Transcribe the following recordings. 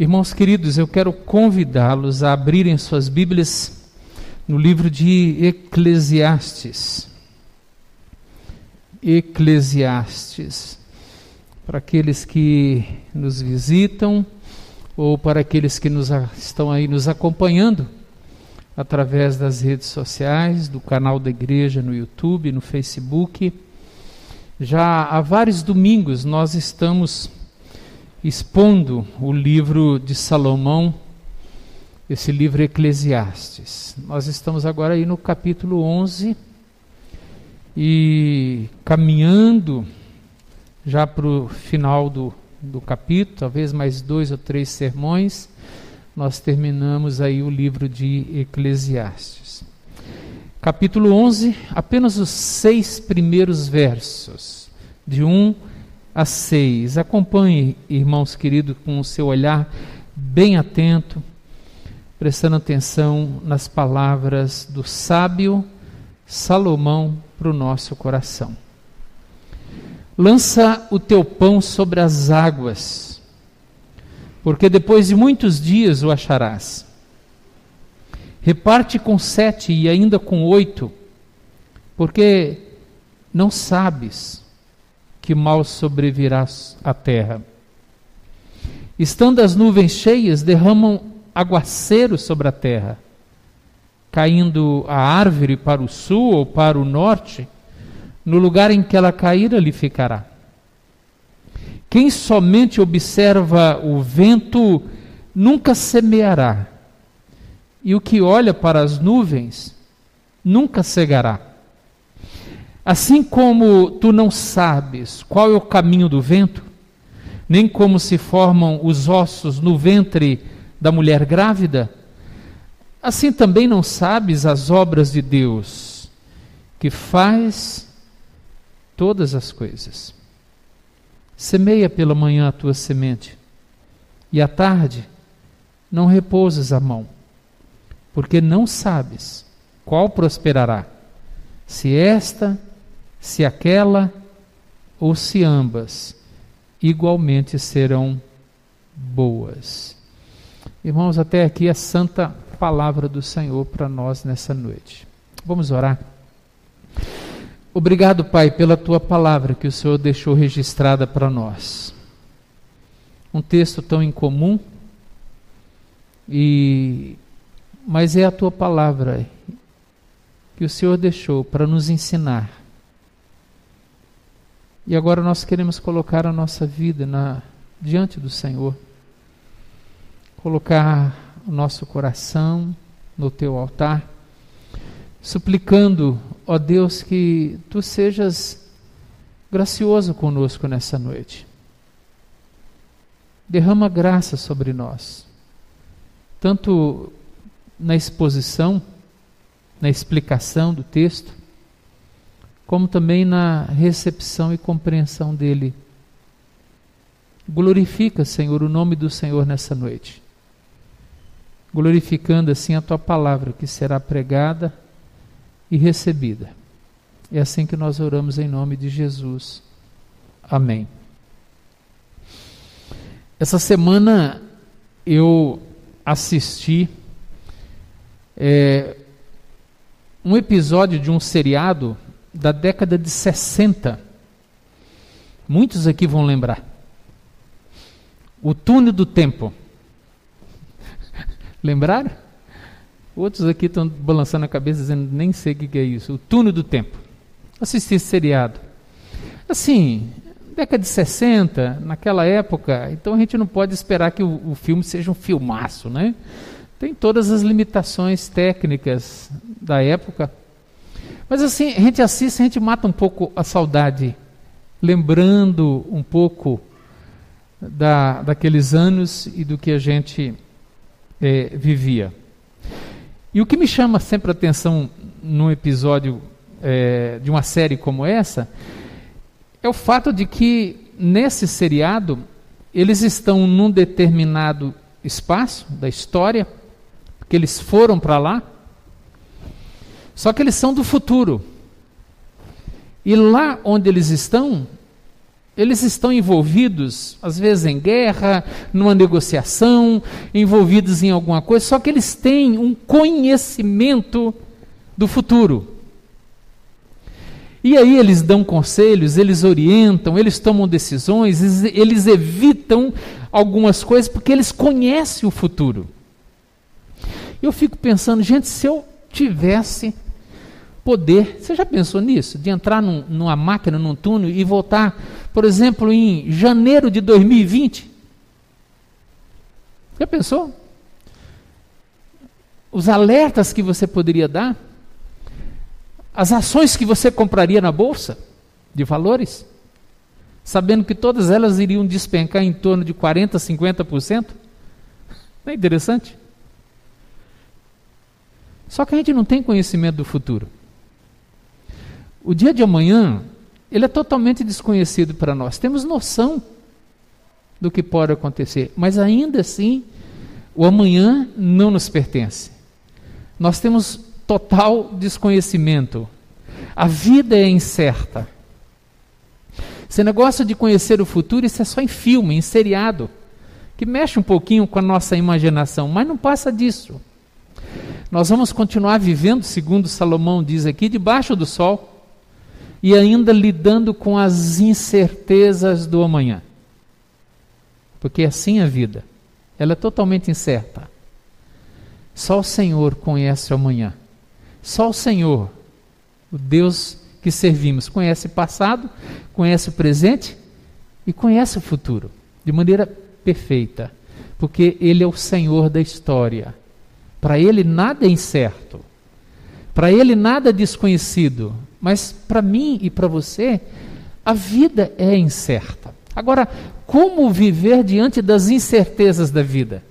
Irmãos queridos, eu quero convidá-los a abrirem suas Bíblias no livro de Eclesiastes. Eclesiastes. Para aqueles que nos visitam ou para aqueles que nos, estão aí nos acompanhando através das redes sociais, do canal da igreja no YouTube, no Facebook. Já há vários domingos nós estamos expondo o livro de Salomão, esse livro Eclesiastes. Nós estamos agora aí no capítulo 11 e caminhando já para o final do, do capítulo, talvez mais dois ou três sermões, nós terminamos aí o livro de Eclesiastes. Capítulo 11, apenas os seis primeiros versos, de 1 a 6. Acompanhe, irmãos queridos, com o seu olhar bem atento, prestando atenção nas palavras do sábio Salomão para o nosso coração. Lança o teu pão sobre as águas, porque depois de muitos dias o acharás. Reparte com sete e ainda com oito, porque não sabes que mal sobrevirás à terra. Estando as nuvens cheias, derramam aguaceiro sobre a terra, caindo a árvore para o sul ou para o norte, no lugar em que ela cair, ali ficará. Quem somente observa o vento nunca semeará, e o que olha para as nuvens nunca cegará. Assim como tu não sabes qual é o caminho do vento, nem como se formam os ossos no ventre da mulher grávida, assim também não sabes as obras de Deus, que faz todas as coisas. Semeia pela manhã a tua semente, e à tarde não repousas a mão, porque não sabes qual prosperará, se esta, se aquela ou se ambas igualmente serão boas. Irmãos, até aqui a santa palavra do Senhor para nós nessa noite. Vamos orar. Obrigado, Pai, pela tua palavra que o Senhor deixou registrada para nós. Um texto tão incomum, e mas é a tua palavra que o Senhor deixou para nos ensinar. E agora nós queremos colocar a nossa vida na, diante do Senhor, colocar o nosso coração no teu altar suplicando, ó Deus, que tu sejas gracioso conosco nessa noite. Derrama graça sobre nós, tanto na exposição, na explicação do texto, como também na recepção e compreensão dele. Glorifica, Senhor, o nome do Senhor nessa noite, glorificando assim a tua palavra que será pregada e recebida. É assim que nós oramos em nome de Jesus. Amém. Essa semana eu assisti é, um episódio de um seriado da década de 60. Muitos aqui vão lembrar. O Túnel do Tempo. Lembraram? Outros aqui estão balançando a cabeça dizendo, nem sei o que é isso. O túnel do tempo. Assisti esse seriado. Assim, década de 60, naquela época, então a gente não pode esperar que o, o filme seja um filmaço, né? Tem todas as limitações técnicas da época. Mas assim, a gente assiste, a gente mata um pouco a saudade, lembrando um pouco da, daqueles anos e do que a gente é, vivia. E o que me chama sempre a atenção num episódio é, de uma série como essa é o fato de que nesse seriado eles estão num determinado espaço da história, que eles foram para lá, só que eles são do futuro. E lá onde eles estão, Eles estão envolvidos, às vezes, em guerra, numa negociação, envolvidos em alguma coisa, só que eles têm um conhecimento do futuro. E aí eles dão conselhos, eles orientam, eles tomam decisões, eles evitam algumas coisas porque eles conhecem o futuro. Eu fico pensando, gente, se eu tivesse poder, você já pensou nisso? De entrar num, numa máquina, num túnel e voltar, por exemplo, em janeiro de 2020? Já pensou? Os alertas que você poderia dar? as ações que você compraria na bolsa de valores, sabendo que todas elas iriam despencar em torno de 40%, 50%? Não é interessante? Só que a gente não tem conhecimento do futuro. O dia de amanhã, ele é totalmente desconhecido para nós. Temos noção do que pode acontecer, mas ainda assim, o amanhã não nos pertence. Nós temos total desconhecimento. A vida é incerta. Esse negócio de conhecer o futuro, isso é só em filme, em seriado, que mexe um pouquinho com a nossa imaginação, mas não passa disso. Nós vamos continuar vivendo, segundo Salomão diz aqui, debaixo do sol e ainda lidando com as incertezas do amanhã. Porque é assim a vida, ela é totalmente incerta. Só o Senhor conhece o amanhã. Só o Senhor, o Deus que servimos, conhece o passado, conhece o presente e conhece o futuro de maneira perfeita, porque Ele é o Senhor da história. Para Ele nada é incerto, para Ele nada é desconhecido, mas para mim e para você, a vida é incerta. Agora, como viver diante das incertezas da vida?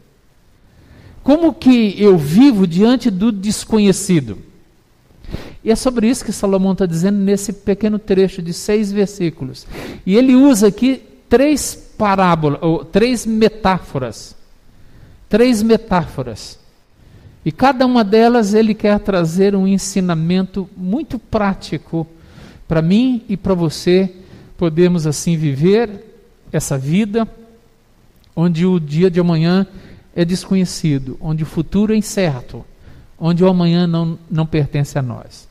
Como que eu vivo diante do desconhecido? E é sobre isso que Salomão está dizendo nesse pequeno trecho de seis versículos. E ele usa aqui três parábolas, ou três metáforas. Três metáforas. E cada uma delas ele quer trazer um ensinamento muito prático para mim e para você podemos assim viver essa vida onde o dia de amanhã é desconhecido, onde o futuro é incerto, onde o amanhã não, não pertence a nós.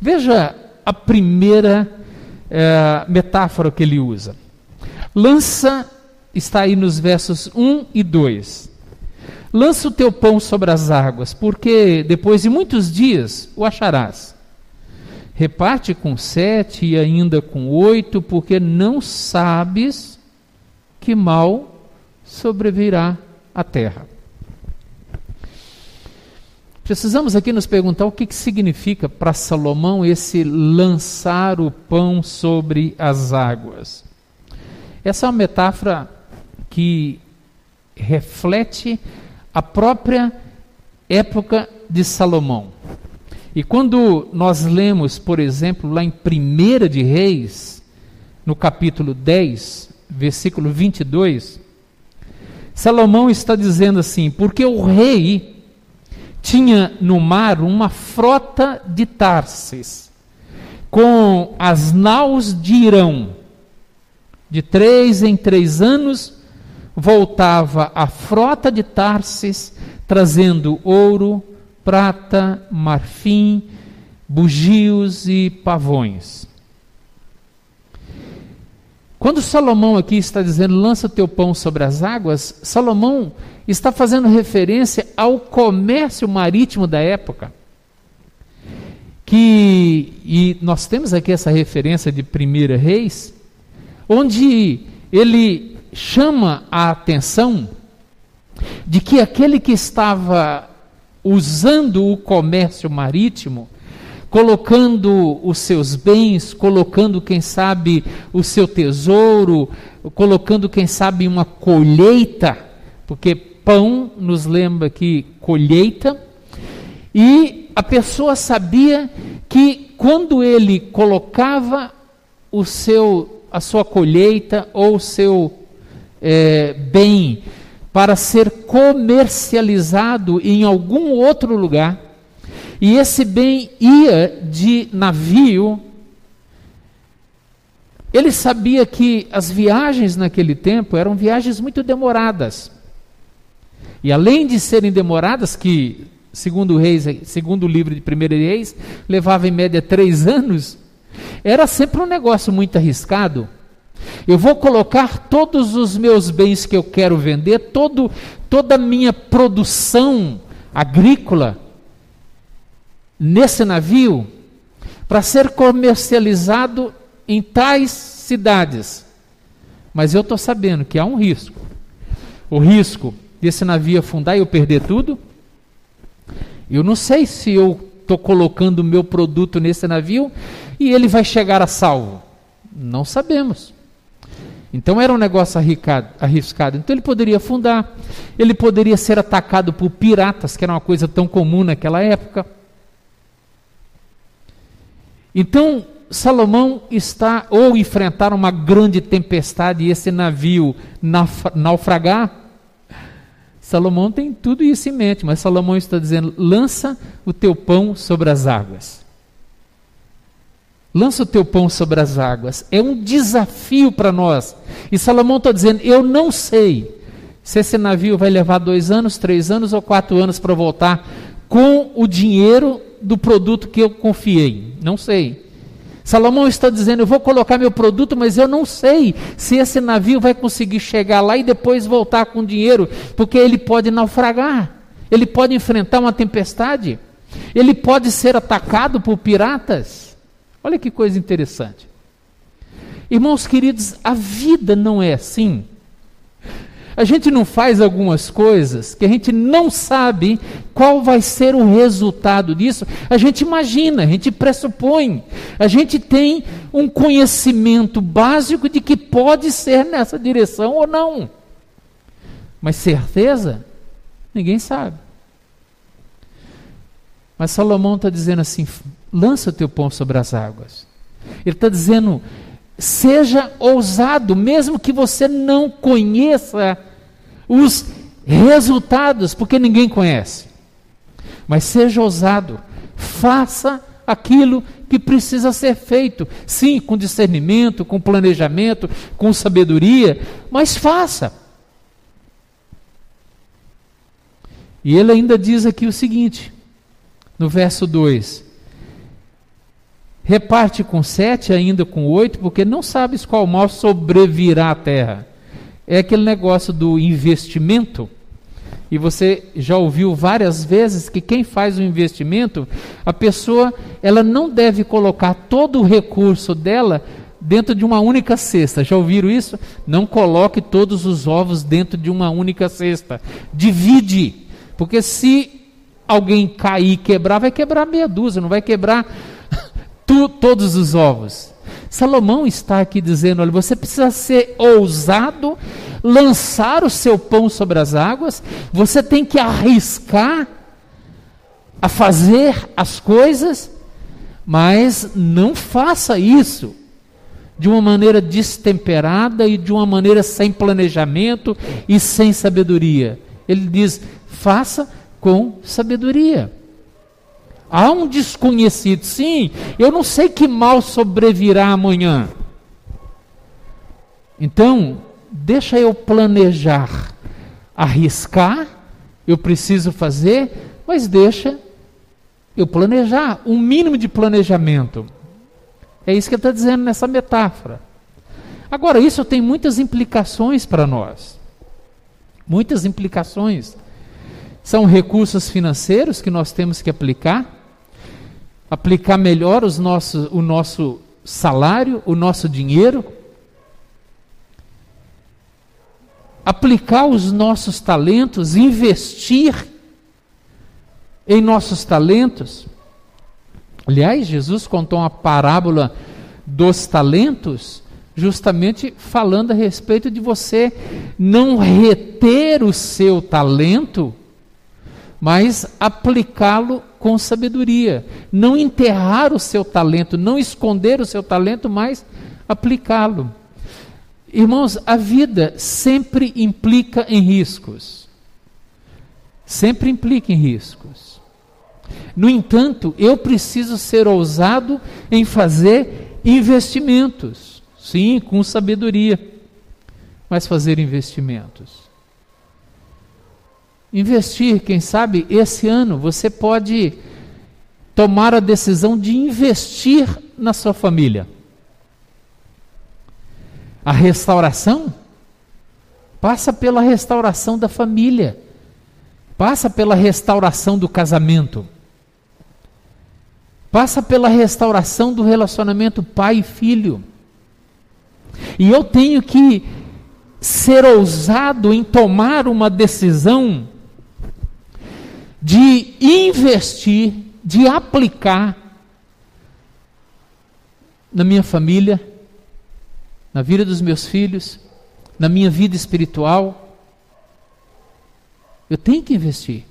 Veja a primeira é, metáfora que ele usa. Lança, está aí nos versos 1 e 2. Lança o teu pão sobre as águas, porque depois de muitos dias o acharás. Reparte com sete e ainda com oito, porque não sabes que mal sobrevirá à terra. Precisamos aqui nos perguntar o que, que significa para Salomão esse lançar o pão sobre as águas. Essa é uma metáfora que reflete a própria época de Salomão. E quando nós lemos, por exemplo, lá em 1 de Reis, no capítulo 10, versículo 22, Salomão está dizendo assim: porque o rei tinha no mar uma frota de Tarsis, com as naus de Irão. De três em três anos, voltava a frota de Tarsis, trazendo ouro, prata, marfim, bugios e pavões. Quando Salomão aqui está dizendo lança teu pão sobre as águas, Salomão está fazendo referência ao comércio marítimo da época. Que, e nós temos aqui essa referência de 1 Reis, onde ele chama a atenção de que aquele que estava usando o comércio marítimo colocando os seus bens, colocando, quem sabe, o seu tesouro, colocando, quem sabe, uma colheita, porque pão nos lembra que colheita, e a pessoa sabia que quando ele colocava o seu, a sua colheita ou o seu é, bem para ser comercializado em algum outro lugar, e esse bem ia de navio Ele sabia que as viagens naquele tempo eram viagens muito demoradas. E além de serem demoradas, que segundo o, Reis, segundo o livro de 1 Reis, levava em média três anos, era sempre um negócio muito arriscado. Eu vou colocar todos os meus bens que eu quero vender, todo, toda a minha produção agrícola nesse navio para ser comercializado em tais cidades. Mas eu estou sabendo que há um risco. O risco desse navio afundar e eu perder tudo. Eu não sei se eu estou colocando o meu produto nesse navio e ele vai chegar a salvo. Não sabemos. Então era um negócio arriscado. Então ele poderia afundar, ele poderia ser atacado por piratas, que era uma coisa tão comum naquela época. Então Salomão está ou enfrentar uma grande tempestade e esse navio naufragar. Salomão tem tudo isso em mente, mas Salomão está dizendo: lança o teu pão sobre as águas. Lança o teu pão sobre as águas. É um desafio para nós. E Salomão está dizendo: eu não sei se esse navio vai levar dois anos, três anos ou quatro anos para voltar com o dinheiro do produto que eu confiei. Não sei. Salomão está dizendo: Eu vou colocar meu produto, mas eu não sei se esse navio vai conseguir chegar lá e depois voltar com dinheiro, porque ele pode naufragar, ele pode enfrentar uma tempestade, ele pode ser atacado por piratas. Olha que coisa interessante. Irmãos queridos, a vida não é assim. A gente não faz algumas coisas que a gente não sabe qual vai ser o resultado disso. A gente imagina, a gente pressupõe, a gente tem um conhecimento básico de que pode ser nessa direção ou não. Mas certeza, ninguém sabe. Mas Salomão está dizendo assim: lança o teu pão sobre as águas. Ele está dizendo: Seja ousado, mesmo que você não conheça os resultados, porque ninguém conhece. Mas seja ousado, faça aquilo que precisa ser feito. Sim, com discernimento, com planejamento, com sabedoria, mas faça. E ele ainda diz aqui o seguinte, no verso 2: Reparte com sete, ainda com oito, porque não sabes qual mal sobrevirá à terra. É aquele negócio do investimento. E você já ouviu várias vezes que quem faz o investimento, a pessoa, ela não deve colocar todo o recurso dela dentro de uma única cesta. Já ouviram isso? Não coloque todos os ovos dentro de uma única cesta. Divide. Porque se alguém cair e quebrar, vai quebrar meia dúzia, não vai quebrar tu, todos os ovos. Salomão está aqui dizendo: olha, você precisa ser ousado, lançar o seu pão sobre as águas, você tem que arriscar a fazer as coisas, mas não faça isso de uma maneira destemperada e de uma maneira sem planejamento e sem sabedoria. Ele diz: faça com sabedoria. Há um desconhecido. Sim, eu não sei que mal sobrevirá amanhã. Então, deixa eu planejar, arriscar, eu preciso fazer, mas deixa eu planejar, um mínimo de planejamento. É isso que ele está dizendo nessa metáfora. Agora, isso tem muitas implicações para nós. Muitas implicações. São recursos financeiros que nós temos que aplicar aplicar melhor os nossos, o nosso salário, o nosso dinheiro, aplicar os nossos talentos, investir em nossos talentos. Aliás, Jesus contou uma parábola dos talentos, justamente falando a respeito de você não reter o seu talento, mas aplicá-lo com sabedoria. Não enterrar o seu talento, não esconder o seu talento, mas aplicá-lo. Irmãos, a vida sempre implica em riscos. Sempre implica em riscos. No entanto, eu preciso ser ousado em fazer investimentos. sim, com sabedoria, mas fazer investimentos. Investir, quem sabe, esse ano você pode tomar a decisão de investir na sua família. A restauração passa pela restauração da família, passa pela restauração do casamento, passa pela restauração do relacionamento pai e filho. E eu tenho que ser ousado em tomar uma decisão de investir, de aplicar na minha família, na vida dos meus filhos, na minha vida espiritual. Eu tenho que investir.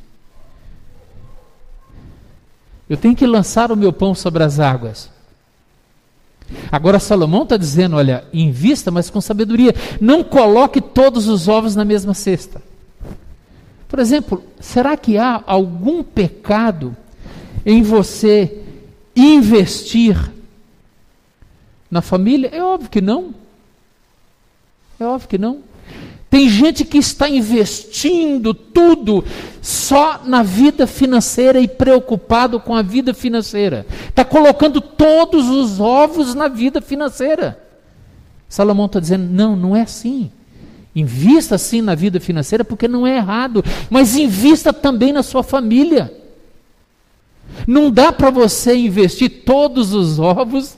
Eu tenho que lançar o meu pão sobre as águas. Agora Salomão está dizendo: olha, invista, mas com sabedoria. Não coloque todos os ovos na mesma cesta. Por exemplo, será que há algum pecado em você investir na família? É óbvio que não. É óbvio que não. Tem gente que está investindo tudo só na vida financeira e preocupado com a vida financeira. Está colocando todos os ovos na vida financeira. Salomão está dizendo: não, não é assim. Invista sim na vida financeira, porque não é errado, mas invista também na sua família. Não dá para você investir todos os ovos,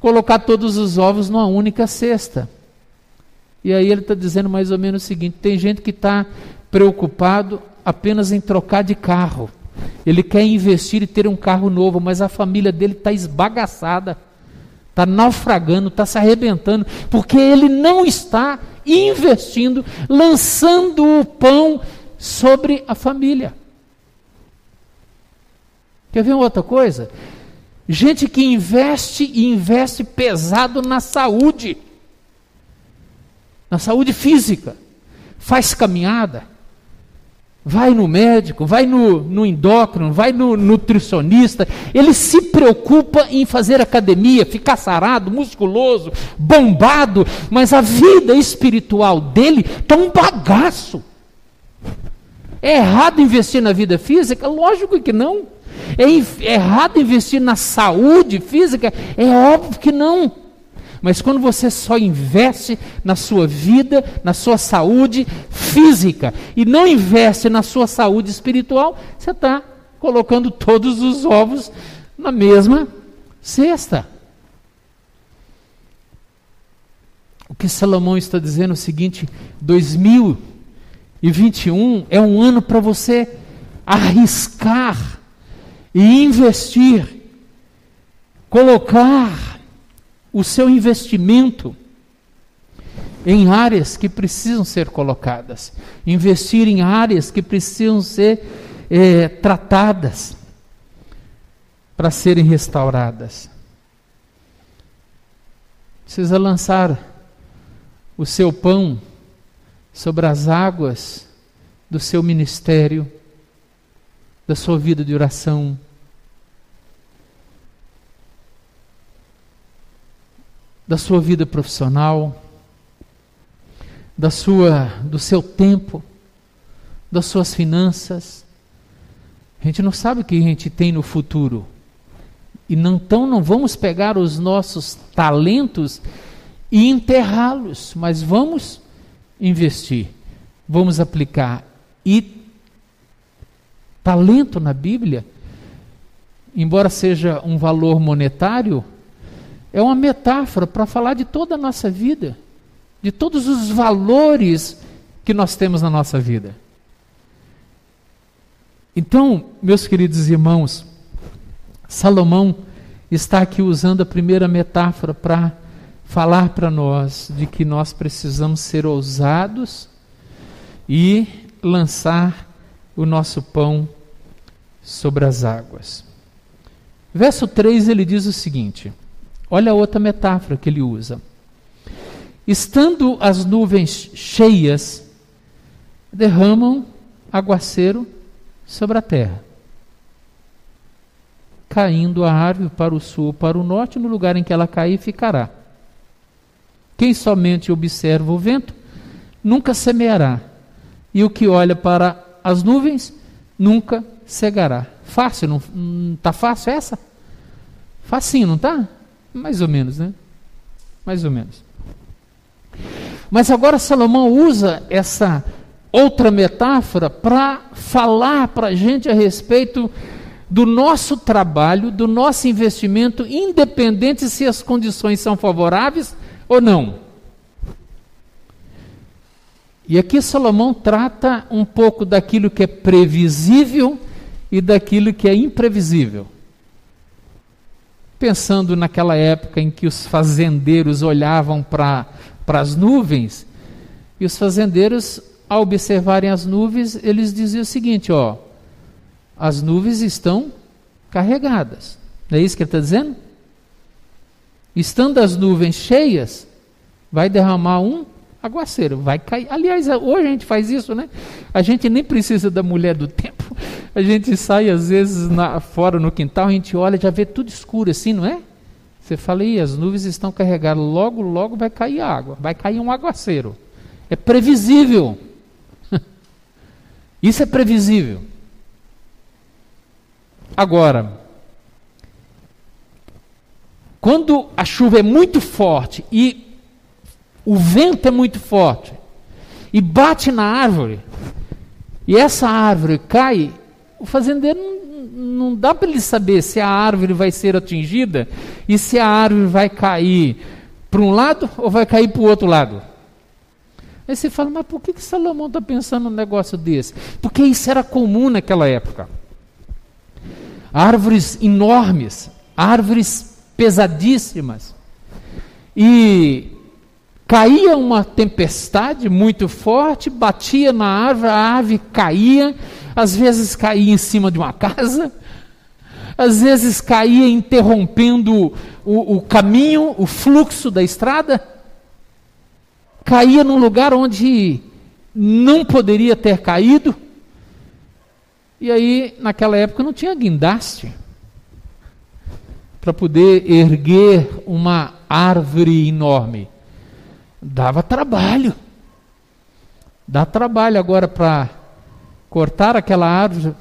colocar todos os ovos numa única cesta. E aí ele está dizendo mais ou menos o seguinte: tem gente que está preocupado apenas em trocar de carro. Ele quer investir e ter um carro novo, mas a família dele está esbagaçada, está naufragando, está se arrebentando, porque ele não está investindo, lançando o pão sobre a família. Quer ver outra coisa? Gente que investe e investe pesado na saúde, na saúde física, faz caminhada, vai no médico, vai no, no endócrino, vai no nutricionista, ele se preocupa em fazer academia, ficar sarado, musculoso, bombado, mas a vida espiritual dele está um bagaço. É errado investir na vida física? Lógico que não. É errado investir na saúde física? É óbvio que não. Mas quando você só investe na sua vida, na sua saúde física, e não investe na sua saúde espiritual, você está colocando todos os ovos na mesma cesta. O que Salomão está dizendo é o seguinte: 2021 é um ano para você arriscar e investir, colocar o seu investimento em áreas que precisam ser colocadas, investir em áreas que precisam ser é, tratadas para serem restauradas. Precisa lançar o seu pão sobre as águas do seu ministério, da sua vida de oração, da sua vida profissional, da sua, do seu tempo, das suas finanças. A gente não sabe o que a gente tem no futuro. E não, então não vamos pegar os nossos talentos e enterrá-los, mas vamos investir, vamos aplicar. E talento na Bíblia, embora seja um valor monetário, é uma metáfora para falar de toda a nossa vida, de todos os valores que nós temos na nossa vida. Então, meus queridos irmãos, Salomão está aqui usando a primeira metáfora para falar para nós de que nós precisamos ser ousados e lançar o nosso pão sobre as águas. Verso 3 ele diz o seguinte: Olha a outra metáfora que ele usa. Estando as nuvens cheias, derramam aguaceiro sobre a terra, caindo a árvore para o sul para o norte, no lugar em que ela cair ficará. Quem somente observa o vento nunca semeará, e o que olha para as nuvens nunca cegará. Fácil, não, não tá fácil essa? Facinho, não tá? Mais ou menos, né? Mais ou menos. Mas agora Salomão usa essa outra metáfora para falar para a gente a respeito do nosso trabalho, do nosso investimento, independente se as condições são favoráveis ou não. E aqui Salomão trata um pouco daquilo que é previsível e daquilo que é imprevisível. Pensando naquela época em que os fazendeiros olhavam para as nuvens, e os fazendeiros, ao observarem as nuvens, eles diziam o seguinte: ó, as nuvens estão carregadas. Não é isso que ele está dizendo? Estando as nuvens cheias, vai derramar um aguaceiro, vai cair. Aliás, hoje a gente faz isso, né? A gente nem precisa da mulher do tempo. A gente sai às vezes na, fora no quintal, a gente olha, já vê tudo escuro assim, não é? Você fala, e as nuvens estão carregadas, logo, logo vai cair água, vai cair um aguaceiro. É previsível. Isso é previsível. Agora, quando a chuva é muito forte e o vento é muito forte e bate na árvore, e essa árvore cai, o fazendeiro não, não dá para ele saber se a árvore vai ser atingida e se a árvore vai cair para um lado ou vai cair para o outro lado. Aí você fala, mas por que, que Salomão está pensando num negócio desse? Porque isso era comum naquela época. Árvores enormes, árvores pesadíssimas. E caía uma tempestade muito forte, batia na árvore, a árvore caía, às vezes caía em cima de uma casa, às vezes caía interrompendo o, o caminho, o fluxo da estrada, caía num lugar onde não poderia ter caído. E aí, naquela época, não tinha guindaste para poder erguer uma árvore enorme. Dava trabalho. Dá trabalho agora para cortar aquela árvore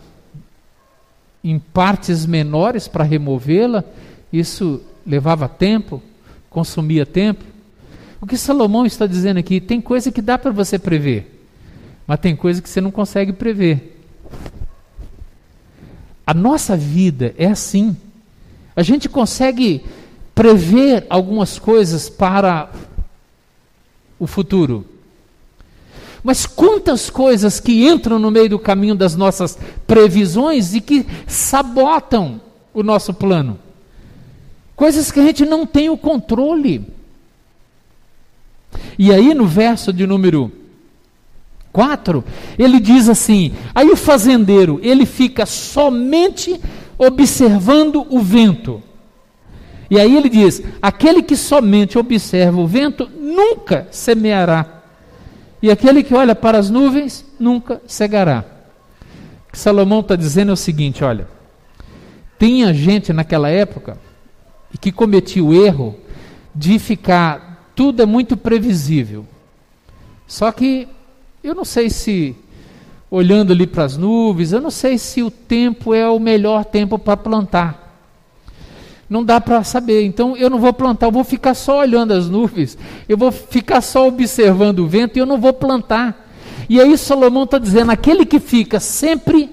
em partes menores para removê-la. Isso levava tempo, consumia tempo. O que Salomão está dizendo aqui, tem coisa que dá para você prever, mas tem coisa que você não consegue prever. A nossa vida é assim. A gente consegue prever algumas coisas para o futuro. Mas quantas coisas que entram no meio do caminho das nossas previsões e que sabotam o nosso plano? Coisas que a gente não tem o controle. E aí no verso de número 4, ele diz assim: aí o fazendeiro, ele fica somente observando o vento. E aí ele diz: aquele que somente observa o vento nunca semeará, e aquele que olha para as nuvens nunca cegará. O que Salomão está dizendo é o seguinte: olha, tinha gente naquela época que cometia o erro de ficar, tudo é muito previsível. Só que eu não sei se, olhando ali para as nuvens, eu não sei se o tempo é o melhor tempo para plantar. Não dá para saber. Então eu não vou plantar, eu vou ficar só olhando as nuvens, eu vou ficar só observando o vento e eu não vou plantar. E aí Salomão está dizendo: aquele que fica sempre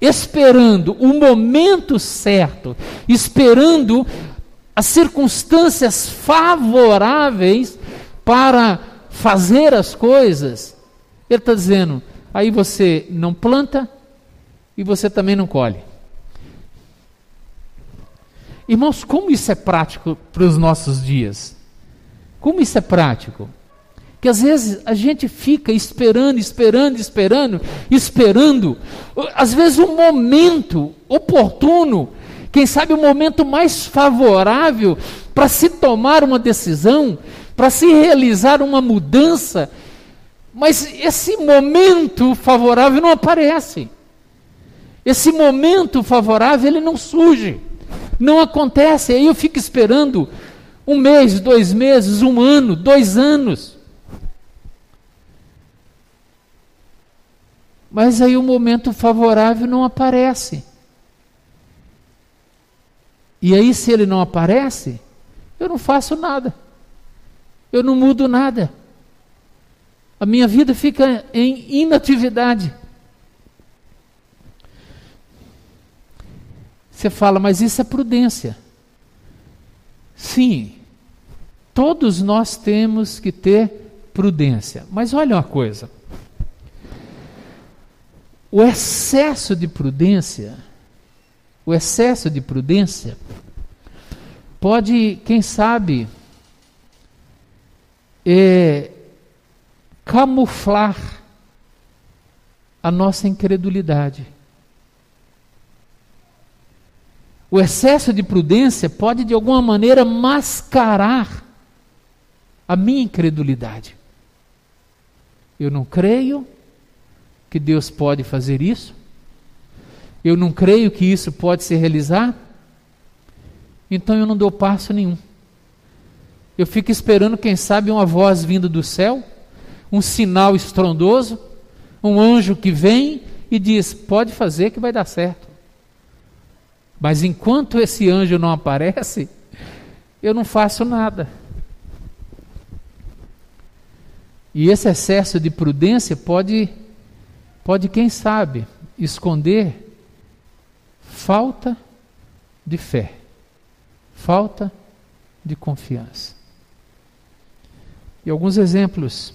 esperando o momento certo, esperando as circunstâncias favoráveis para fazer as coisas, ele está dizendo: aí você não planta e você também não colhe. Irmãos, como isso é prático para os nossos dias? Como isso é prático? Que às vezes a gente fica esperando, esperando, esperando, esperando, às vezes o um momento oportuno, quem sabe o um momento mais favorável para se tomar uma decisão, para se realizar uma mudança, mas esse momento favorável não aparece. Esse momento favorável ele não surge. Não acontece. Aí eu fico esperando Um mês, dois meses, um ano, dois anos. Mas aí o momento favorável não aparece. E aí, se ele não aparece, eu não faço nada. Eu não mudo nada. A minha vida fica em inatividade. Você fala, mas isso é prudência. Sim, todos nós temos que ter prudência. Mas olha uma coisa: o excesso de prudência, o excesso de prudência, pode, quem sabe, é, camuflar a nossa incredulidade. O excesso de prudência pode, de alguma maneira, mascarar a minha incredulidade. Eu não creio que Deus pode fazer isso. Eu não creio que isso pode se realizar. Então eu não dou passo nenhum. Eu fico esperando, quem sabe, uma voz vindo do céu, um sinal estrondoso, um anjo que vem e diz: pode fazer que vai dar certo. Mas enquanto esse anjo não aparece, eu não faço nada. E esse excesso de prudência pode, pode quem sabe, esconder falta de fé, falta de confiança. E alguns exemplos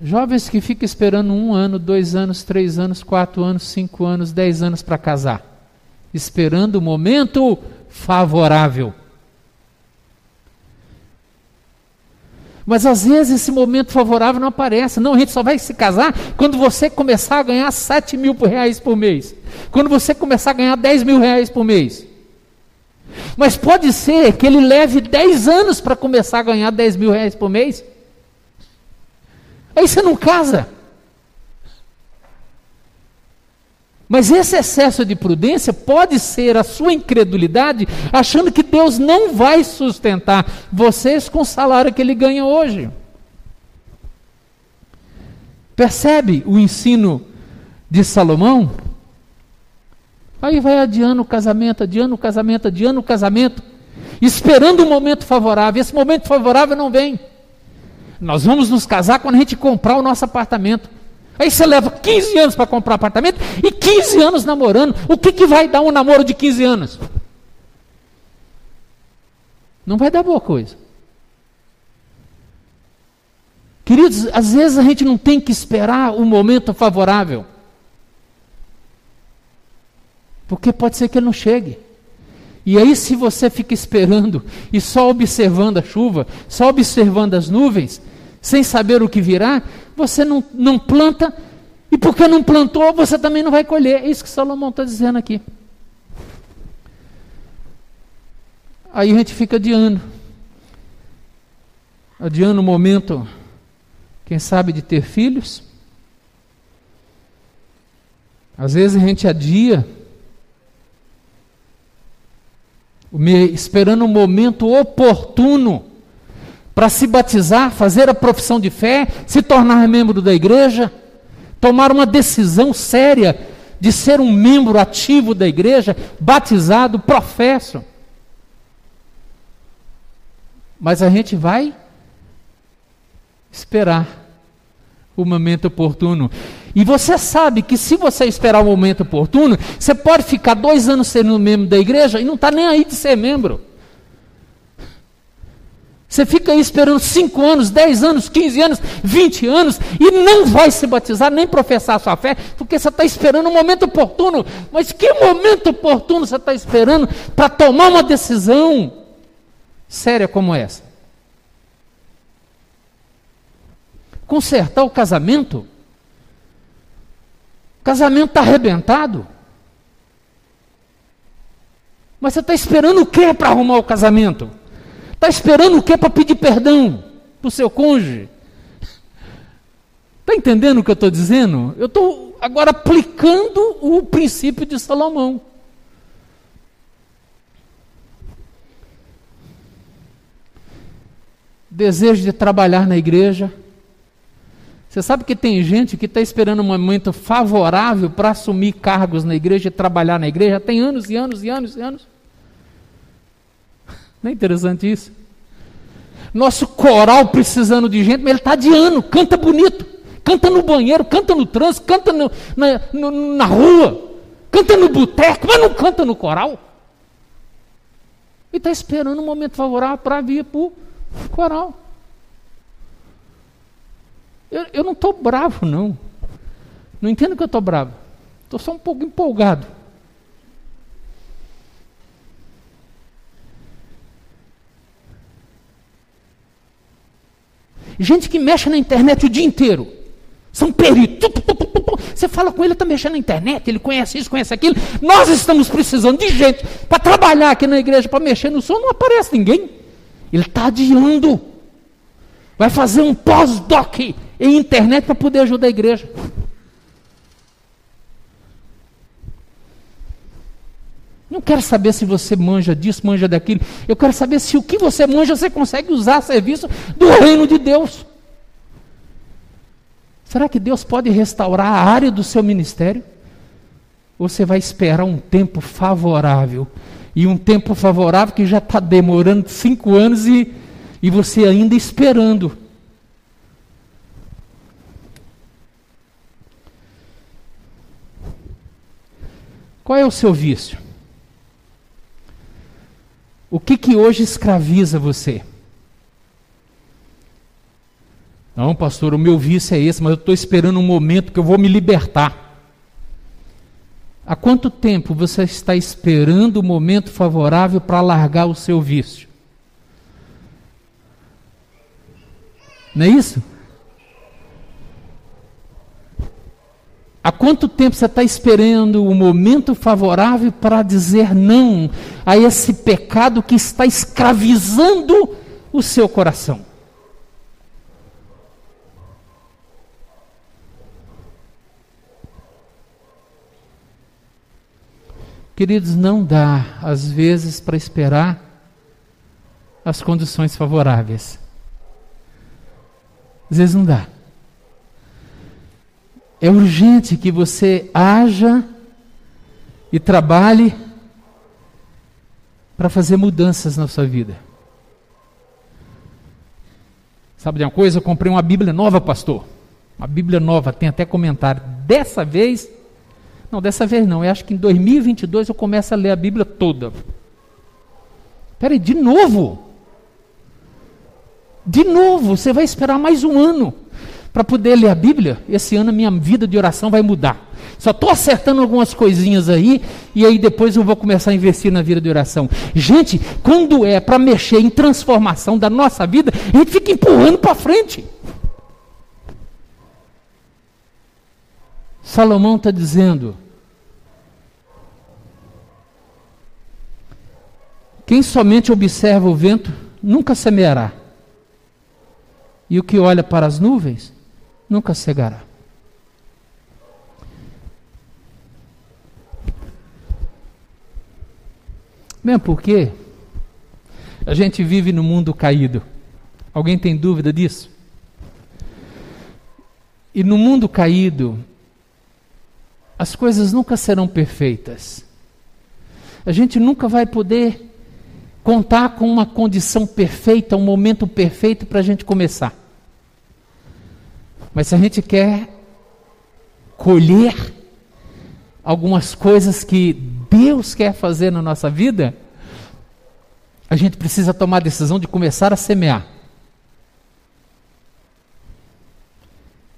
Jovens que ficam esperando um ano, dois anos, três anos, quatro anos, cinco anos, dez anos para casar, esperando o momento favorável. Mas às vezes esse momento favorável não aparece. Não, a gente só vai se casar quando você começar a ganhar sete mil reais por mês. Quando você começar a ganhar dez mil reais por mês. Mas pode ser que ele leve dez anos para começar a ganhar dez mil reais por mês. Aí você não casa. Mas esse excesso de prudência pode ser a sua incredulidade, achando que Deus não vai sustentar vocês com o salário que ele ganha hoje. Percebe o ensino de Salomão? Aí vai adiando o casamento, adiando o casamento, adiando o casamento, esperando um momento favorável. Esse momento favorável não vem. Nós vamos nos casar quando a gente comprar o nosso apartamento. Aí você leva 15 anos para comprar apartamento e 15 anos namorando. O que, que vai dar um namoro de 15 anos? Não vai dar boa coisa. Queridos, às vezes a gente não tem que esperar o momento favorável. Porque pode ser que ele não chegue. E aí, se você fica esperando e só observando a chuva, só observando as nuvens, sem saber o que virá, você não, não planta, e porque não plantou, você também não vai colher. É isso que Salomão está dizendo aqui. Aí a gente fica adiando. Adiando o momento, quem sabe, de ter filhos. Às vezes a gente adia esperando um momento oportuno para se batizar, fazer a profissão de fé, se tornar membro da igreja, tomar uma decisão séria de ser um membro ativo da igreja, batizado, professo. Mas a gente vai esperar o momento oportuno. E você sabe que se você esperar o momento oportuno, você pode ficar dois anos sendo membro da igreja e não está nem aí de ser membro. Você fica aí esperando 5 anos, 10 anos, 15 anos, 20 anos e não vai se batizar nem professar a sua fé, porque você está esperando um momento oportuno. Mas que momento oportuno você está esperando para tomar uma decisão séria como essa? consertar o casamento? O casamento está arrebentado. Mas você está esperando o que para arrumar o casamento? Está esperando o que para pedir perdão para o seu cônjuge? Está entendendo o que eu estou dizendo? Eu estou agora aplicando o princípio de Salomão. Desejo de trabalhar na igreja, você sabe que tem gente que está esperando um momento favorável para assumir cargos na igreja e trabalhar na igreja tem anos e anos e anos e anos. Não é interessante isso? Nosso coral precisando de gente, mas ele está de ano, canta bonito, canta no banheiro, canta no trânsito, canta no, na, no, na rua, canta no boteco, mas não canta no coral. E está esperando um momento favorável para vir para o coral. Eu, eu não estou bravo, não. Não entendo que eu estou bravo. Estou só um pouco empolgado. Gente que mexe na internet o dia inteiro. São peritos. Você fala com ele, está mexendo na internet, ele conhece isso, conhece aquilo. Nós estamos precisando de gente para trabalhar aqui na igreja, para mexer no som, não aparece ninguém. Ele está adiando. Vai fazer um pós-doc em internet para poder ajudar a igreja. Não quero saber se você manja disso, manja daquilo. Eu quero saber se o que você manja você consegue usar a serviço do reino de Deus. Será que Deus pode restaurar a área do seu ministério? Ou você vai esperar um tempo favorável? E um tempo favorável que já está demorando cinco anos e, e você ainda esperando. Qual é o seu vício? O que que hoje escraviza você? Não, pastor, o meu vício é esse, mas eu estou esperando um momento que eu vou me libertar. Há quanto tempo você está esperando o momento favorável para largar o seu vício? Não é isso? Há quanto tempo você está esperando o momento favorável para dizer não a esse pecado que está escravizando o seu coração? Queridos, não dá, às vezes, para esperar as condições favoráveis. Às vezes não dá. É urgente que você haja e trabalhe para fazer mudanças na sua vida. Sabe de uma coisa? Eu comprei uma Bíblia nova, pastor. Uma Bíblia nova, tem até comentário. Dessa vez, não, dessa vez não. Eu acho que em 2022 eu começo a ler a Bíblia toda. Peraí, de novo? De novo, você vai esperar mais um ano para poder ler a Bíblia, esse ano a minha vida de oração vai mudar. Só estou acertando algumas coisinhas aí, e aí depois eu vou começar a investir na vida de oração. Gente, quando é para mexer em transformação da nossa vida, a gente fica empurrando para frente. Salomão está dizendo: quem somente observa o vento nunca semeará, e o que olha para as nuvens nunca cegará. Mesmo porque a gente vive no mundo caído. Alguém tem dúvida disso? E no mundo caído, as coisas nunca serão perfeitas. A gente nunca vai poder contar com uma condição perfeita, um momento perfeito para a gente começar. Mas se a gente quer colher algumas coisas que Deus quer fazer na nossa vida, a gente precisa tomar a decisão de começar a semear.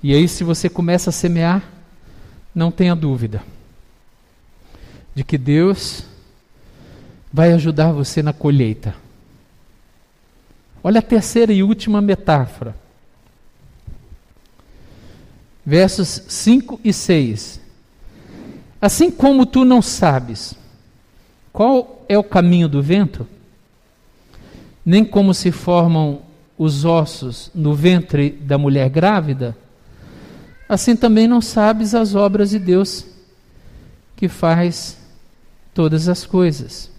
E aí, se você começa a semear, não tenha dúvida de que Deus vai ajudar você na colheita. Olha a terceira e última metáfora versos 5 e 6. Assim como tu não sabes qual é o caminho do vento, nem como se formam os ossos no ventre da mulher grávida, assim também não sabes as obras de Deus que faz todas as coisas.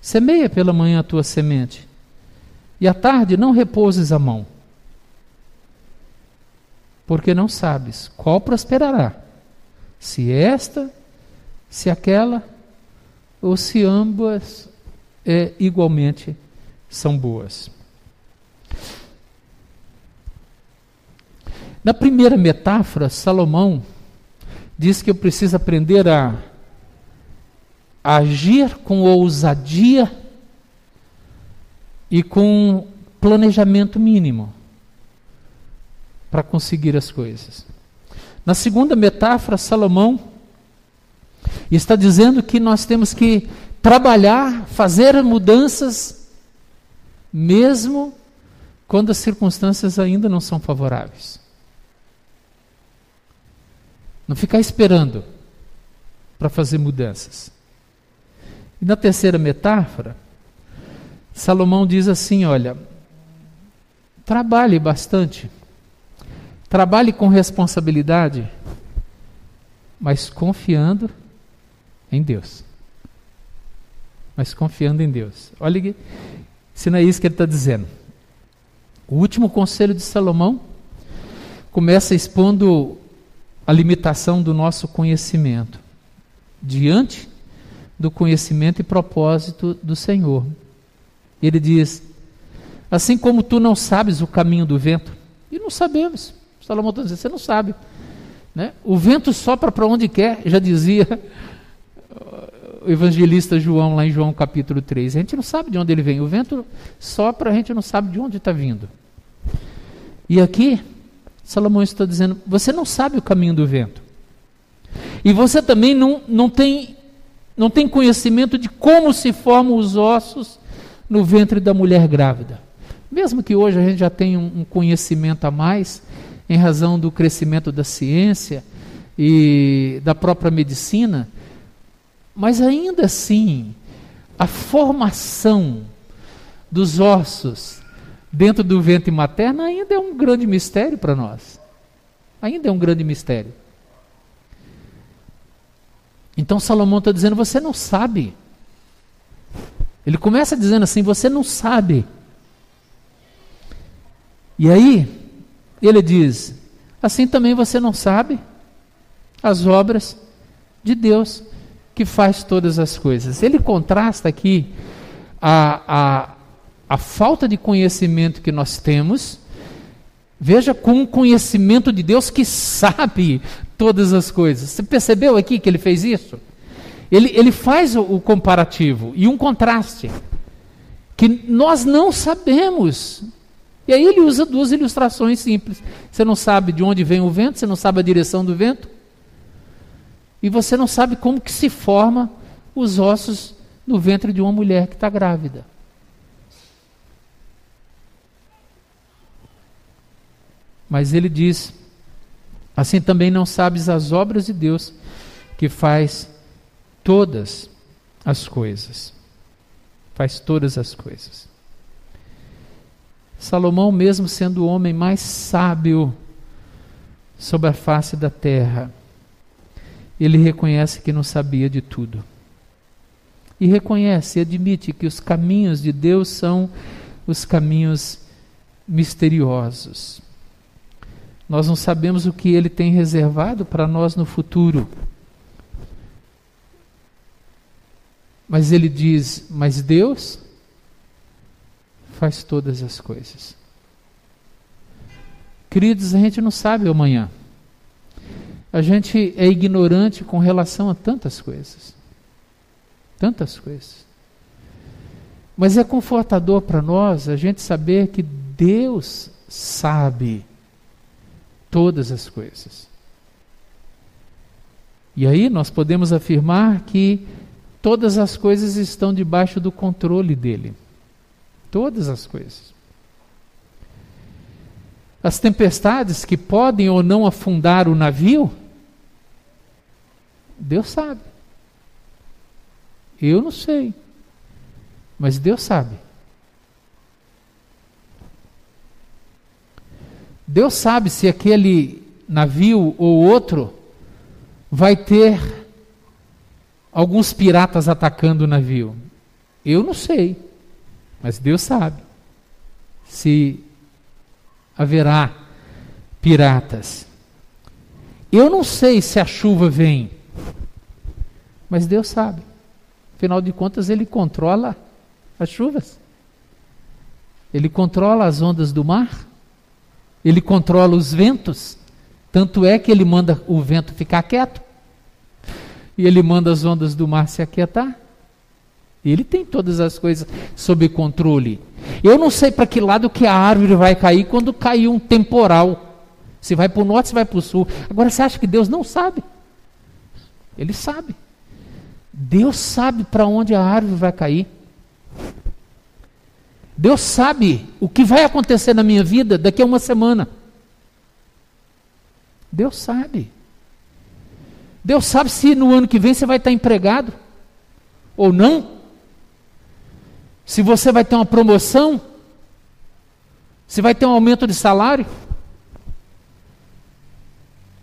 Semeia pela manhã a tua semente, E à tarde não repouses a mão, porque não sabes qual prosperará, se esta, se aquela, ou se ambas é, igualmente são boas. Na primeira metáfora, Salomão diz que eu preciso aprender a, agir com ousadia e com planejamento mínimo para conseguir as coisas. Na segunda metáfora, Salomão está dizendo que nós temos que trabalhar, fazer mudanças, mesmo quando as circunstâncias ainda não são favoráveis. Não ficar esperando para fazer mudanças. E na terceira metáfora, Salomão diz assim: olha, trabalhe bastante, trabalhe com responsabilidade, mas confiando em Deus. Mas confiando em Deus. Olha, se não é isso que ele está dizendo. O último conselho de Salomão começa expondo a limitação do nosso conhecimento diante do conhecimento e propósito do Senhor. Ele diz: Assim como tu não sabes o caminho do vento, e não sabemos, Salomão está dizendo, você não sabe. Né? O vento sopra para onde quer, já dizia o evangelista João, lá em João capítulo 3. A gente não sabe de onde ele vem. O vento sopra, a gente não sabe de onde está vindo. E aqui, Salomão está dizendo: você não sabe o caminho do vento. E você também não, não, tem, não tem conhecimento de como se formam os ossos no ventre da mulher grávida. Mesmo que hoje a gente já tenha um, um conhecimento a mais, em razão do crescimento da ciência e da própria medicina, mas ainda assim, a formação dos ossos dentro do ventre materno ainda é um grande mistério para nós. Ainda é um grande mistério. Então Salomão está dizendo: você não sabe. Ele começa dizendo assim: você não sabe. E aí, ele diz: assim também você não sabe as obras de Deus que faz todas as coisas. Ele contrasta aqui a, a, a falta de conhecimento que nós temos, veja com o conhecimento de Deus que sabe todas as coisas. Você percebeu aqui que ele fez isso? Ele, ele faz o, o comparativo e um contraste que nós não sabemos. E aí ele usa duas ilustrações simples. Você não sabe de onde vem o vento, você não sabe a direção do vento, e você não sabe como que se forma os ossos no ventre de uma mulher que está grávida. Mas ele diz: assim também não sabes as obras de Deus que faz todas as coisas. Faz todas as coisas. Salomão, mesmo sendo o homem mais sábio sobre a face da terra, ele reconhece que não sabia de tudo. E reconhece e admite que os caminhos de Deus são os caminhos misteriosos. Nós não sabemos o que Ele tem reservado para nós no futuro. Mas Ele diz: Mas Deus faz todas as coisas. Queridos, a gente não sabe amanhã. A gente é ignorante com relação a tantas coisas. Tantas coisas. Mas é confortador para nós a gente saber que Deus sabe todas as coisas. E aí nós podemos afirmar que todas as coisas estão debaixo do controle dele. Todas as coisas. As tempestades que podem ou não afundar o navio, Deus sabe. Eu não sei. Mas Deus sabe. Deus sabe se aquele navio ou outro vai ter alguns piratas atacando o navio. Eu não sei, mas Deus sabe. se haverá piratas. Eu não sei se a chuva vem, mas Deus sabe. Afinal de contas, Ele controla as chuvas. Ele controla as ondas do mar. Ele controla os ventos. Tanto é que Ele manda o vento ficar quieto. E Ele manda as ondas do mar se aquietar. Ele tem todas as coisas sob controle. Eu não sei para que lado que a árvore vai cair quando cair um temporal. Se vai para o norte, se vai para o sul. Agora você acha que Deus não sabe? Ele sabe. Deus sabe para onde a árvore vai cair. Deus sabe o que vai acontecer na minha vida daqui a uma semana. Deus sabe. Deus sabe se no ano que vem você vai estar empregado ou não se você vai ter uma promoção, se vai ter um aumento de salário,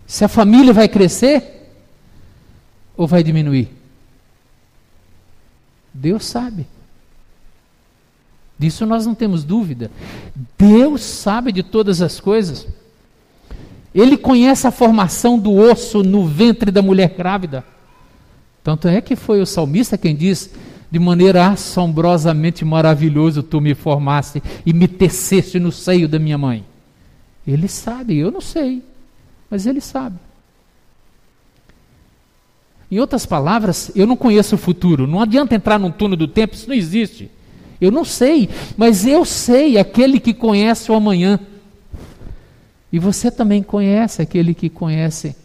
se a família vai crescer ou vai diminuir. Deus sabe. Disso nós não temos dúvida. Deus sabe de todas as coisas. Ele conhece a formação do osso no ventre da mulher grávida. Tanto é que foi o salmista quem diz: de maneira assombrosamente maravilhosa tu me formaste e me teceste no seio da minha mãe. Ele sabe, eu não sei, mas ele sabe. Em outras palavras, eu não conheço o futuro. Não adianta entrar num túnel do tempo, isso não existe. Eu não sei, mas eu sei aquele que conhece o amanhã. E você também conhece aquele que conhece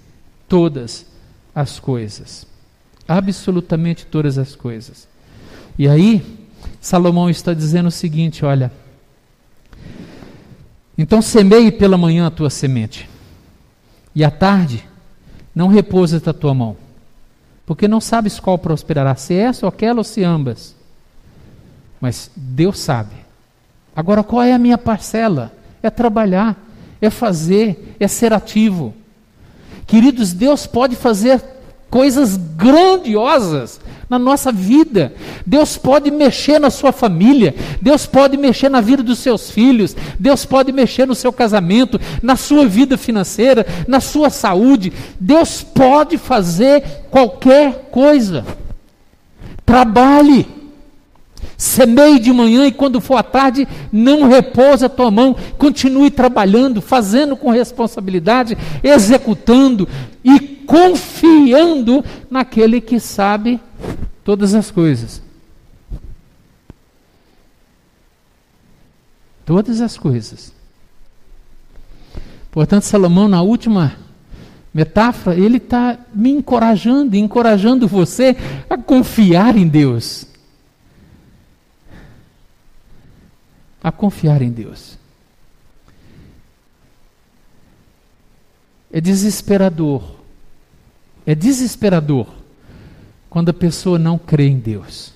todas as coisas. Absolutamente todas as coisas. E aí, Salomão está dizendo o seguinte: olha. Então semeie pela manhã a tua semente, e à tarde não repousa da tua mão, porque não sabes qual prosperará, se essa ou aquela ou se ambas. Mas Deus sabe. Agora, qual é a minha parcela? É trabalhar, é fazer, é ser ativo. Queridos, Deus pode fazer coisas grandiosas na nossa vida. Deus pode mexer na sua família, Deus pode mexer na vida dos seus filhos, Deus pode mexer no seu casamento, na sua vida financeira, na sua saúde. Deus pode fazer qualquer coisa. Trabalhe. Semeie de manhã e quando for à tarde, não repousa a tua mão, continue trabalhando, fazendo com responsabilidade, executando e confiando naquele que sabe todas as coisas. Todas as coisas. Portanto, Salomão, na última metáfora, ele está me encorajando, encorajando você a confiar em Deus. a confiar em Deus. É desesperador. É desesperador quando a pessoa não crê em Deus.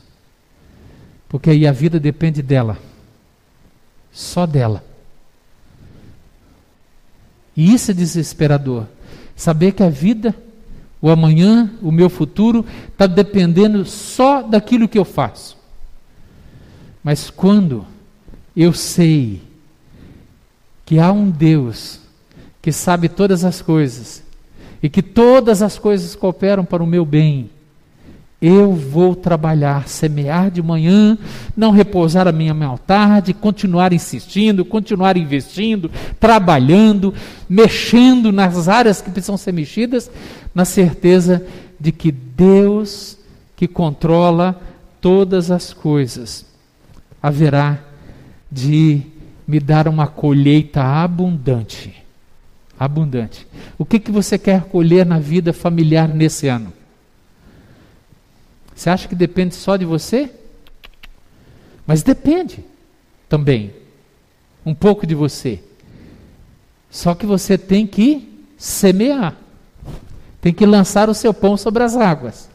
Porque aí a vida depende dela. Só dela. E isso é desesperador. Saber que a vida, o amanhã, o meu futuro, está dependendo só daquilo que eu faço. Mas quando eu sei que há um Deus que sabe todas as coisas e que todas as coisas cooperam para o meu bem. Eu vou trabalhar, semear de manhã, não repousar a minha mão tarde, continuar insistindo, continuar investindo, trabalhando, mexendo nas áreas que precisam ser mexidas, na certeza de que Deus, que controla todas as coisas, haverá de me dar uma colheita abundante. Abundante. O que, que você quer colher na vida familiar nesse ano? Você acha que depende só de você? Mas depende também um pouco de você. Só que você tem que semear. Tem que lançar o seu pão sobre as águas.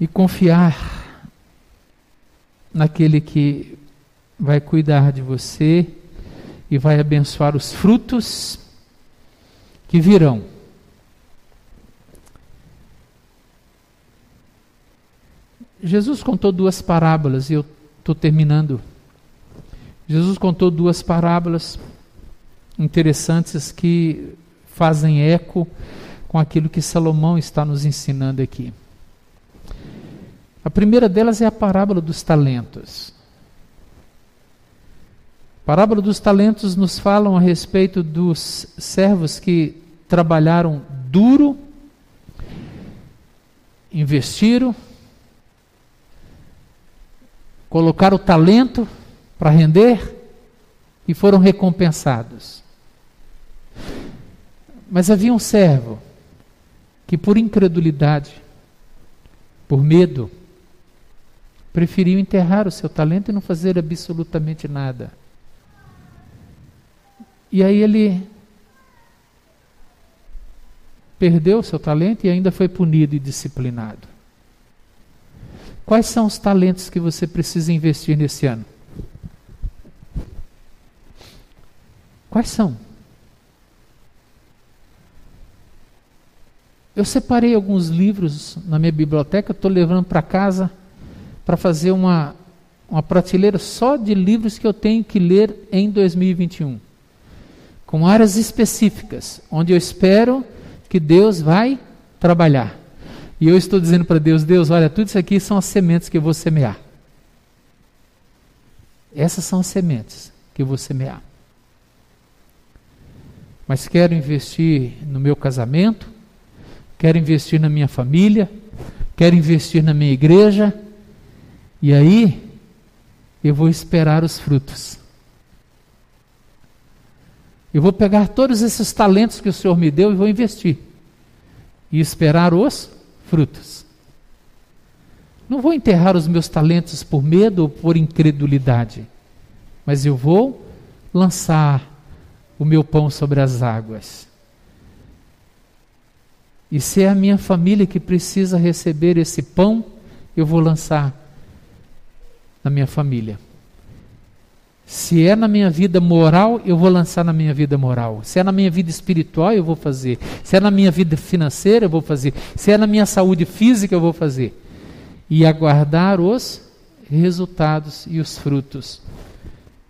e confiar naquele que vai cuidar de você e vai abençoar os frutos que virão. Jesus contou duas parábolas e eu estou terminando. Jesus contou duas parábolas interessantes que fazem eco com aquilo que Salomão está nos ensinando aqui. A primeira delas é a parábola dos talentos. Parábola dos talentos nos falam a respeito dos servos que trabalharam duro, investiram, colocaram o talento para render e foram recompensados. Mas havia um servo que, por incredulidade, por medo, preferiu enterrar o seu talento e não fazer absolutamente nada. E aí ele perdeu seu talento e ainda foi punido e disciplinado. Quais são os talentos que você precisa investir nesse ano? Quais são? Eu separei alguns livros na minha biblioteca, estou levando para casa para fazer uma, uma prateleira só de livros que eu tenho que ler em 2021, com áreas específicas, onde eu espero que Deus vai trabalhar. E eu estou dizendo para Deus: Deus, olha, tudo isso aqui são as sementes que eu vou semear. Essas são as sementes que eu vou semear. Mas quero investir no meu casamento, quero investir na minha família, quero investir na minha igreja, e aí eu vou esperar os frutos. Eu vou pegar todos esses talentos que o Senhor me deu e vou investir. E esperar os frutos. Não vou enterrar os meus talentos por medo ou por incredulidade, mas eu vou lançar o meu pão sobre as águas. E se é a minha família que precisa receber esse pão, eu vou lançar na minha família. Se é na minha vida moral, eu vou lançar na minha vida moral. Se é na minha vida espiritual, eu vou fazer. Se é na minha vida financeira, eu vou fazer. Se é na minha saúde física, eu vou fazer. E aguardar os resultados e os frutos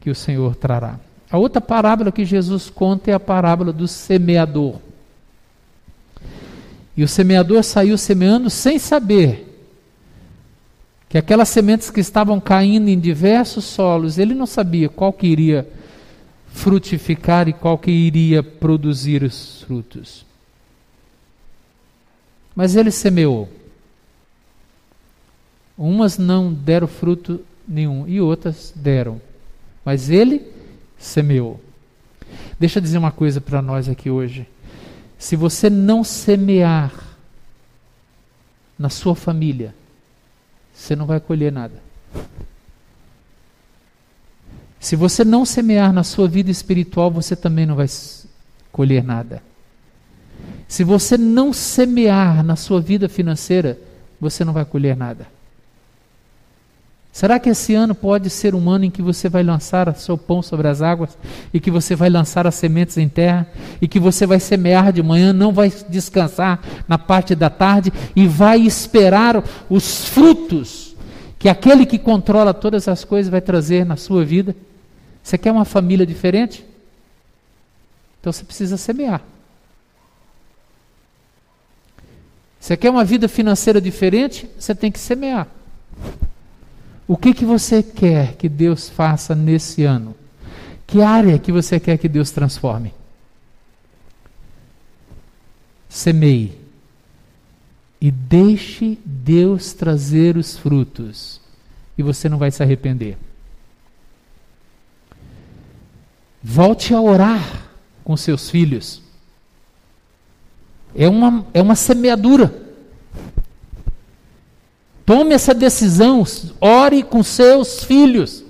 que o Senhor trará. A outra parábola que Jesus conta é a parábola do semeador. E o semeador saiu semeando sem saber que aquelas sementes que estavam caindo em diversos solos, ele não sabia qual que iria frutificar e qual que iria produzir os frutos. Mas ele semeou. Umas não deram fruto nenhum e outras deram. Mas ele semeou. Deixa eu dizer uma coisa para nós aqui hoje. Se você não semear na sua família, você não vai colher nada. Se você não semear na sua vida espiritual, você também não vai colher nada. Se você não semear na sua vida financeira, você não vai colher nada. Será que esse ano pode ser um ano em que você vai lançar o seu pão sobre as águas e que você vai lançar as sementes em terra e que você vai semear de manhã, não vai descansar na parte da tarde e vai esperar os frutos que aquele que controla todas as coisas vai trazer na sua vida? Você quer uma família diferente? Então você precisa semear. Você quer uma vida financeira diferente? Você tem que semear. O que, que você quer que Deus faça nesse ano? Que área que você quer que Deus transforme? Semeie. E deixe Deus trazer os frutos. E você não vai se arrepender. Volte a orar com seus filhos. É uma, é uma semeadura. Tome essa decisão, ore com seus filhos.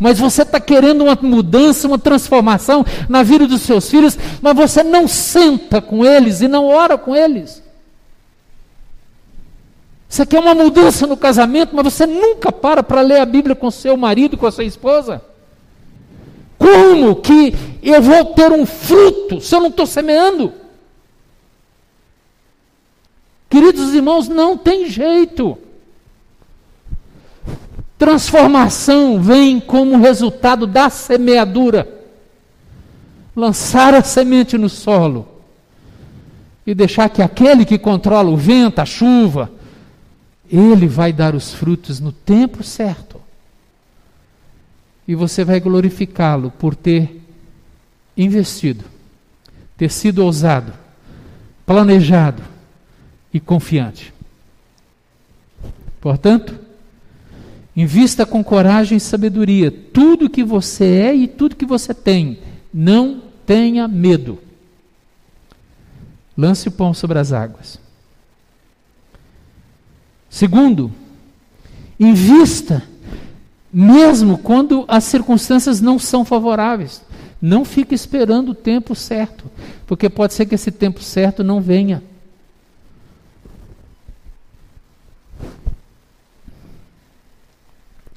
Mas você está querendo uma mudança, uma transformação na vida dos seus filhos, mas você não senta com eles e não ora com eles. Você quer uma mudança no casamento, mas você nunca para para ler a Bíblia com seu marido, com a sua esposa. Como que eu vou ter um fruto se eu não estou semeando? Queridos irmãos, não tem jeito. Transformação vem como resultado da semeadura. Lançar a semente no solo e deixar que aquele que controla o vento, a chuva, ele vai dar os frutos no tempo certo. E você vai glorificá-lo por ter investido, ter sido ousado, planejado e confiante. Portanto, Invista com coragem e sabedoria tudo que você é e tudo que você tem. Não tenha medo. Lance o pão sobre as águas. Segundo, invista mesmo quando as circunstâncias não são favoráveis. Não fique esperando o tempo certo, porque pode ser que esse tempo certo não venha.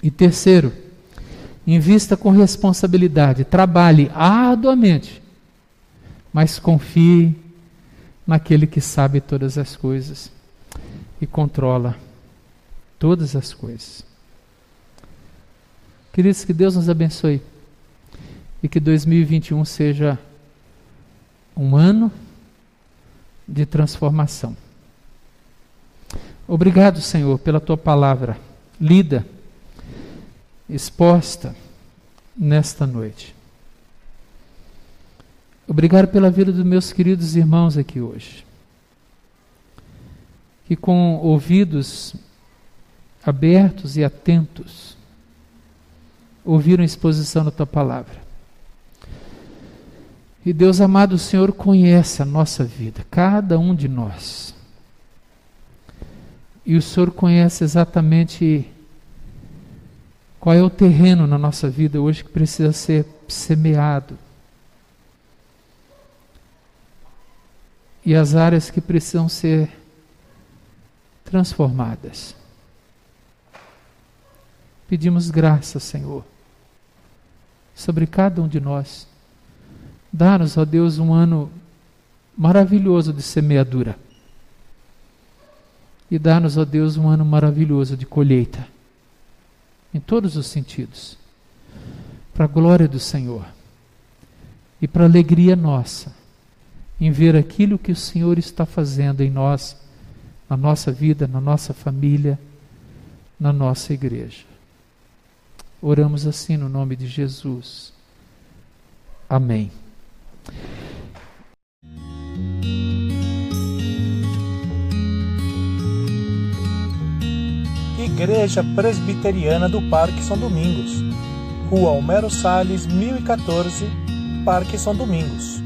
E terceiro, invista com responsabilidade, trabalhe arduamente, mas confie naquele que sabe todas as coisas e controla todas as coisas. Queridos, que Deus nos abençoe e que 2021 seja um ano de transformação. Obrigado, Senhor, pela tua palavra lida exposta nesta noite. Obrigado pela vida dos meus queridos irmãos aqui hoje, que com ouvidos abertos e atentos ouviram a exposição da tua palavra. E Deus amado, o Senhor conhece a nossa vida, cada um de nós. E o Senhor conhece exatamente qual é o terreno na nossa vida hoje que precisa ser semeado? E as áreas que precisam ser transformadas. Pedimos graça, Senhor, sobre cada um de nós. Dá-nos, ó Deus, um ano maravilhoso de semeadura. E dá-nos, ó Deus, um ano maravilhoso de colheita em todos os sentidos, para a glória do Senhor e para a alegria nossa em ver aquilo que o Senhor está fazendo em nós, na nossa vida, na nossa família, na nossa igreja. Oramos assim no nome de Jesus. Amém. Igreja Presbiteriana do Parque São Domingos, Rua Homero Salles, 1014, Parque São Domingos